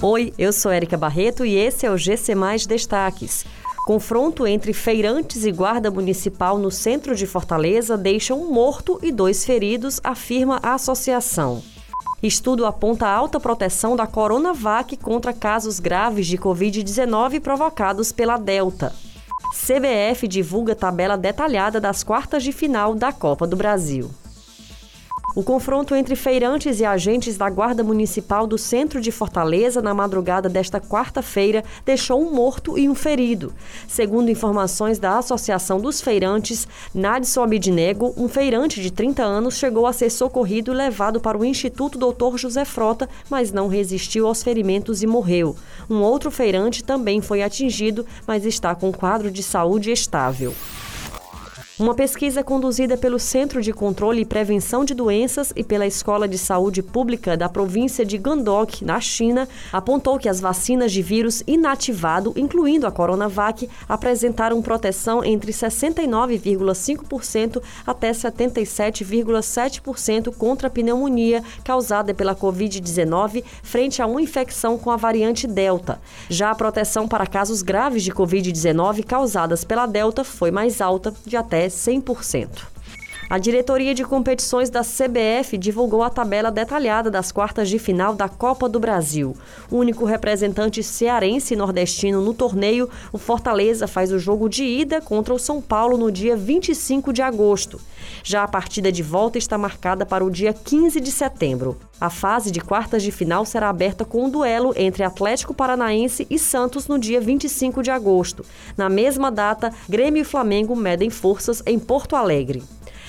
Oi, eu sou Érica Barreto e esse é o GC Mais Destaques. Confronto entre feirantes e guarda municipal no centro de Fortaleza deixa um morto e dois feridos, afirma a associação. Estudo aponta alta proteção da Coronavac contra casos graves de Covid-19 provocados pela Delta. CBF divulga tabela detalhada das quartas de final da Copa do Brasil. O confronto entre feirantes e agentes da Guarda Municipal do centro de Fortaleza na madrugada desta quarta-feira deixou um morto e um ferido. Segundo informações da Associação dos Feirantes, Nadson Abidnego, um feirante de 30 anos, chegou a ser socorrido e levado para o Instituto Dr. José Frota, mas não resistiu aos ferimentos e morreu. Um outro feirante também foi atingido, mas está com quadro de saúde estável. Uma pesquisa conduzida pelo Centro de Controle e Prevenção de Doenças e pela Escola de Saúde Pública da província de Gandok, na China, apontou que as vacinas de vírus inativado, incluindo a Coronavac, apresentaram proteção entre 69,5% até 77,7% contra a pneumonia causada pela Covid-19 frente a uma infecção com a variante Delta. Já a proteção para casos graves de Covid-19 causadas pela Delta foi mais alta, de até 100%. A diretoria de competições da CBF divulgou a tabela detalhada das quartas de final da Copa do Brasil. O único representante cearense e nordestino no torneio, o Fortaleza faz o jogo de ida contra o São Paulo no dia 25 de agosto. Já a partida de volta está marcada para o dia 15 de setembro. A fase de quartas de final será aberta com um duelo entre Atlético Paranaense e Santos no dia 25 de agosto. Na mesma data, Grêmio e Flamengo medem forças em Porto Alegre.